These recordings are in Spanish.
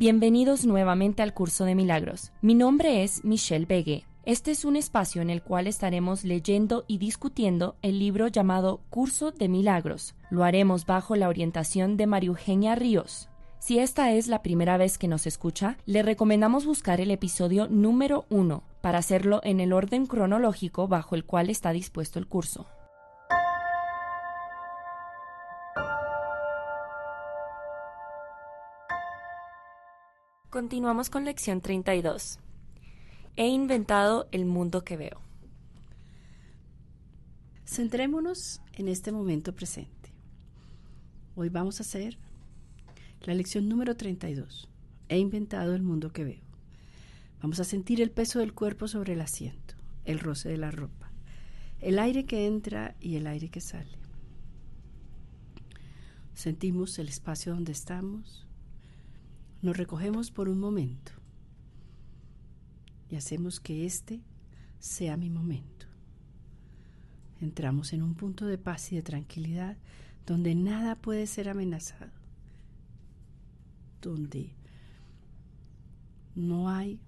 Bienvenidos nuevamente al curso de milagros. Mi nombre es Michelle Begue. Este es un espacio en el cual estaremos leyendo y discutiendo el libro llamado Curso de Milagros. Lo haremos bajo la orientación de María Eugenia Ríos. Si esta es la primera vez que nos escucha, le recomendamos buscar el episodio número 1 para hacerlo en el orden cronológico bajo el cual está dispuesto el curso. Continuamos con lección 32. He inventado el mundo que veo. Centrémonos en este momento presente. Hoy vamos a hacer la lección número 32. He inventado el mundo que veo. Vamos a sentir el peso del cuerpo sobre el asiento, el roce de la ropa, el aire que entra y el aire que sale. Sentimos el espacio donde estamos, nos recogemos por un momento y hacemos que este sea mi momento. Entramos en un punto de paz y de tranquilidad donde nada puede ser amenazado, donde no hay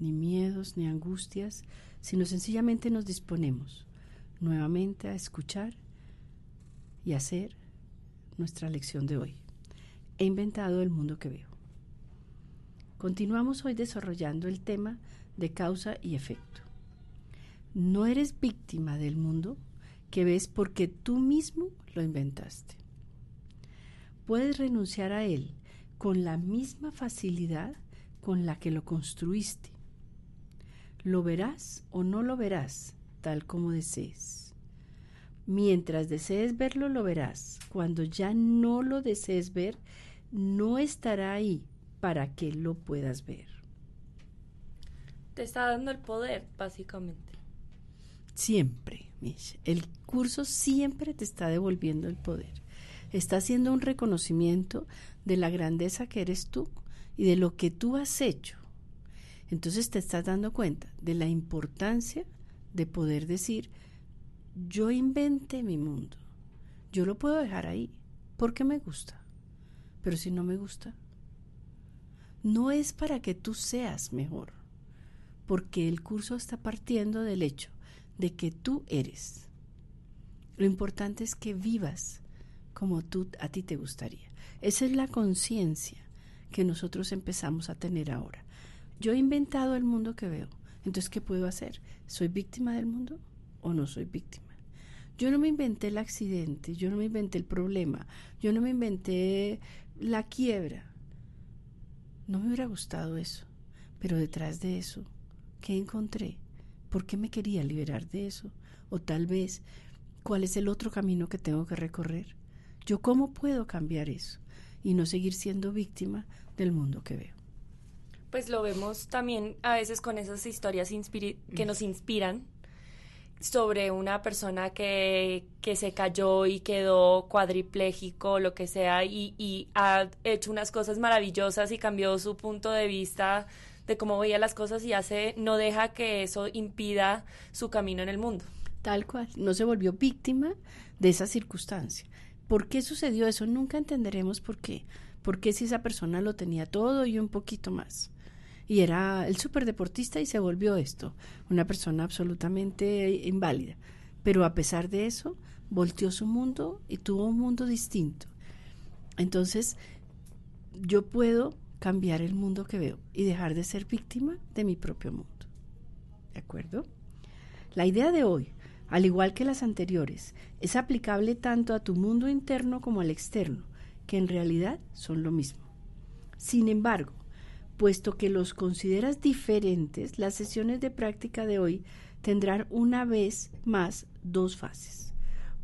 ni miedos ni angustias, sino sencillamente nos disponemos nuevamente a escuchar y hacer nuestra lección de hoy. He inventado el mundo que veo. Continuamos hoy desarrollando el tema de causa y efecto. No eres víctima del mundo que ves porque tú mismo lo inventaste. Puedes renunciar a él con la misma facilidad con la que lo construiste. Lo verás o no lo verás, tal como desees. Mientras desees verlo, lo verás. Cuando ya no lo desees ver, no estará ahí para que lo puedas ver. Te está dando el poder, básicamente. Siempre, Mish. El curso siempre te está devolviendo el poder. Está haciendo un reconocimiento de la grandeza que eres tú y de lo que tú has hecho. Entonces te estás dando cuenta de la importancia de poder decir, yo inventé mi mundo. Yo lo puedo dejar ahí porque me gusta. Pero si no me gusta, no es para que tú seas mejor, porque el curso está partiendo del hecho de que tú eres. Lo importante es que vivas como tú a ti te gustaría. Esa es la conciencia que nosotros empezamos a tener ahora. Yo he inventado el mundo que veo. Entonces, ¿qué puedo hacer? ¿Soy víctima del mundo o no soy víctima? Yo no me inventé el accidente, yo no me inventé el problema, yo no me inventé la quiebra. No me hubiera gustado eso, pero detrás de eso, ¿qué encontré? ¿Por qué me quería liberar de eso? O tal vez, ¿cuál es el otro camino que tengo que recorrer? ¿Yo cómo puedo cambiar eso y no seguir siendo víctima del mundo que veo? Pues lo vemos también a veces con esas historias que nos inspiran sobre una persona que, que, se cayó y quedó cuadripléjico, lo que sea, y, y, ha hecho unas cosas maravillosas y cambió su punto de vista de cómo veía las cosas y hace, no deja que eso impida su camino en el mundo. Tal cual. No se volvió víctima de esa circunstancia. ¿Por qué sucedió eso? Nunca entenderemos por qué. ¿Por qué si esa persona lo tenía todo y un poquito más? Y era el superdeportista y se volvió esto, una persona absolutamente inválida. Pero a pesar de eso, volteó su mundo y tuvo un mundo distinto. Entonces, yo puedo cambiar el mundo que veo y dejar de ser víctima de mi propio mundo. ¿De acuerdo? La idea de hoy, al igual que las anteriores, es aplicable tanto a tu mundo interno como al externo, que en realidad son lo mismo. Sin embargo, puesto que los consideras diferentes, las sesiones de práctica de hoy tendrán una vez más dos fases.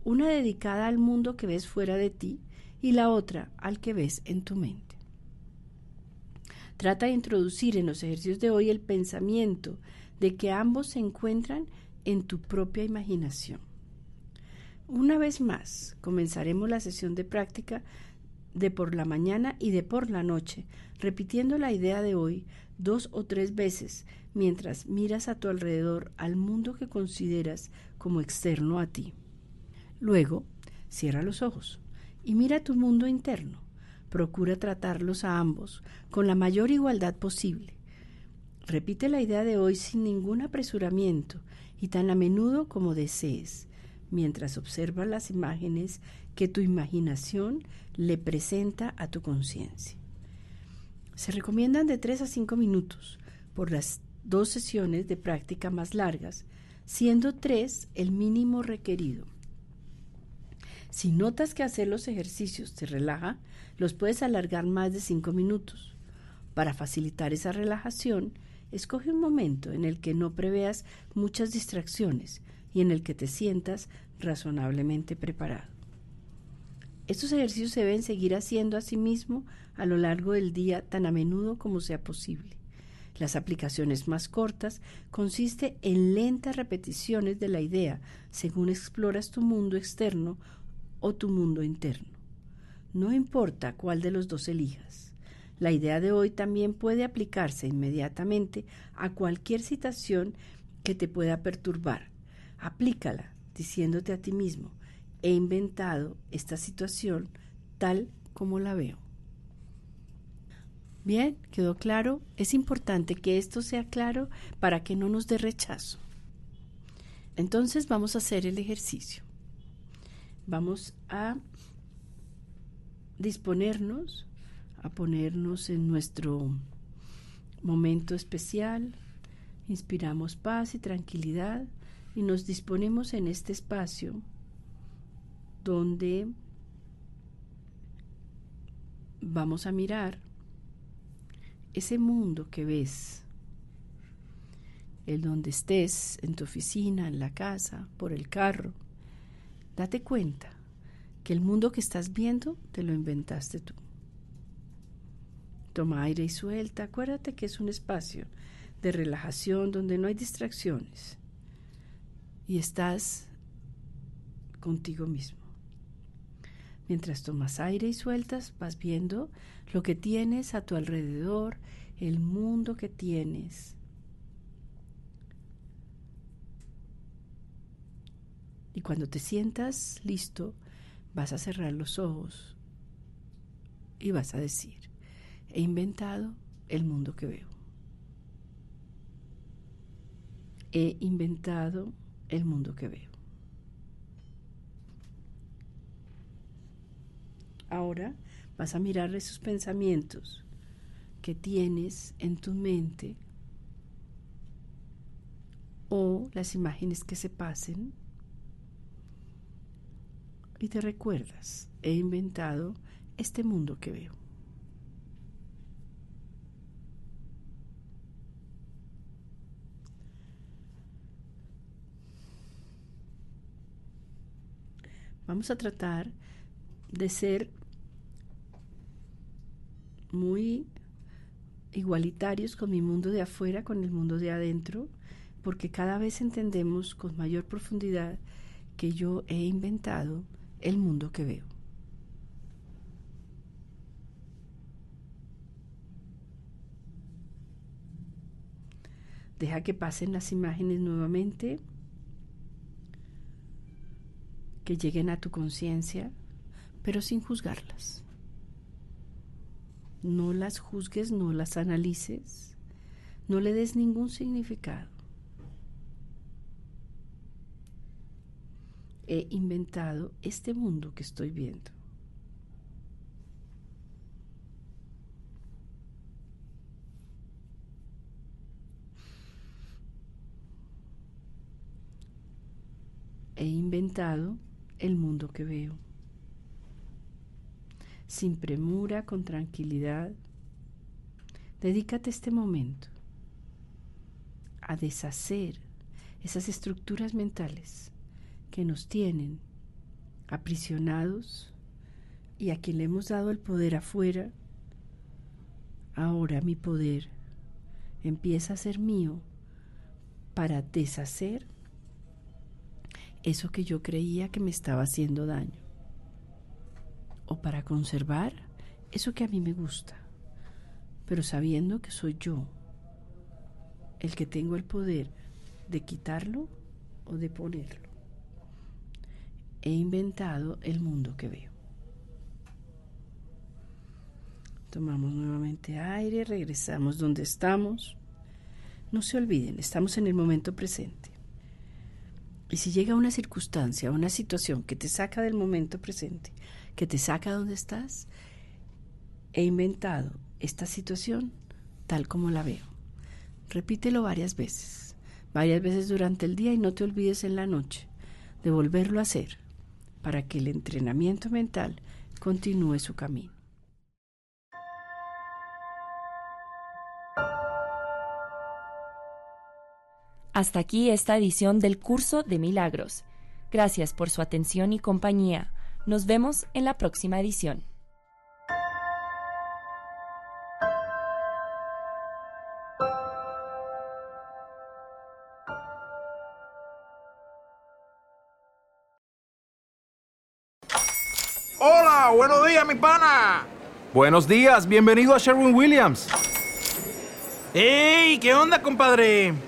Una dedicada al mundo que ves fuera de ti y la otra al que ves en tu mente. Trata de introducir en los ejercicios de hoy el pensamiento de que ambos se encuentran en tu propia imaginación. Una vez más, comenzaremos la sesión de práctica de por la mañana y de por la noche, repitiendo la idea de hoy dos o tres veces mientras miras a tu alrededor al mundo que consideras como externo a ti. Luego, cierra los ojos y mira tu mundo interno. Procura tratarlos a ambos con la mayor igualdad posible. Repite la idea de hoy sin ningún apresuramiento y tan a menudo como desees, mientras observas las imágenes que tu imaginación le presenta a tu conciencia. Se recomiendan de 3 a 5 minutos por las dos sesiones de práctica más largas, siendo 3 el mínimo requerido. Si notas que hacer los ejercicios te relaja, los puedes alargar más de 5 minutos. Para facilitar esa relajación, escoge un momento en el que no preveas muchas distracciones y en el que te sientas razonablemente preparado. Estos ejercicios se deben seguir haciendo a sí mismo a lo largo del día tan a menudo como sea posible. Las aplicaciones más cortas consiste en lentas repeticiones de la idea según exploras tu mundo externo o tu mundo interno. No importa cuál de los dos elijas. La idea de hoy también puede aplicarse inmediatamente a cualquier situación que te pueda perturbar. Aplícala diciéndote a ti mismo, he inventado esta situación tal como la veo. Bien, quedó claro. Es importante que esto sea claro para que no nos dé rechazo. Entonces vamos a hacer el ejercicio. Vamos a disponernos a ponernos en nuestro momento especial. Inspiramos paz y tranquilidad y nos disponemos en este espacio donde vamos a mirar ese mundo que ves, el donde estés, en tu oficina, en la casa, por el carro, date cuenta que el mundo que estás viendo te lo inventaste tú. Toma aire y suelta. Acuérdate que es un espacio de relajación donde no hay distracciones y estás contigo mismo. Mientras tomas aire y sueltas, vas viendo lo que tienes a tu alrededor, el mundo que tienes. Y cuando te sientas listo, vas a cerrar los ojos y vas a decir, he inventado el mundo que veo. He inventado el mundo que veo. Ahora vas a mirar esos pensamientos que tienes en tu mente o las imágenes que se pasen y te recuerdas, he inventado este mundo que veo. Vamos a tratar de ser muy igualitarios con mi mundo de afuera, con el mundo de adentro, porque cada vez entendemos con mayor profundidad que yo he inventado el mundo que veo. Deja que pasen las imágenes nuevamente. Que lleguen a tu conciencia, pero sin juzgarlas. No las juzgues, no las analices, no le des ningún significado. He inventado este mundo que estoy viendo. He inventado el mundo que veo. Sin premura, con tranquilidad, dedícate este momento a deshacer esas estructuras mentales que nos tienen aprisionados y a quien le hemos dado el poder afuera, ahora mi poder empieza a ser mío para deshacer eso que yo creía que me estaba haciendo daño. O para conservar eso que a mí me gusta, pero sabiendo que soy yo el que tengo el poder de quitarlo o de ponerlo. He inventado el mundo que veo. Tomamos nuevamente aire, regresamos donde estamos. No se olviden, estamos en el momento presente. Y si llega una circunstancia, una situación que te saca del momento presente, que te saca donde estás, he inventado esta situación tal como la veo. Repítelo varias veces, varias veces durante el día y no te olvides en la noche de volverlo a hacer para que el entrenamiento mental continúe su camino. Hasta aquí esta edición del curso de milagros. Gracias por su atención y compañía. Nos vemos en la próxima edición. Hola, buenos días, mi pana. Buenos días, bienvenido a Sherwin Williams. ¡Ey! ¿Qué onda, compadre?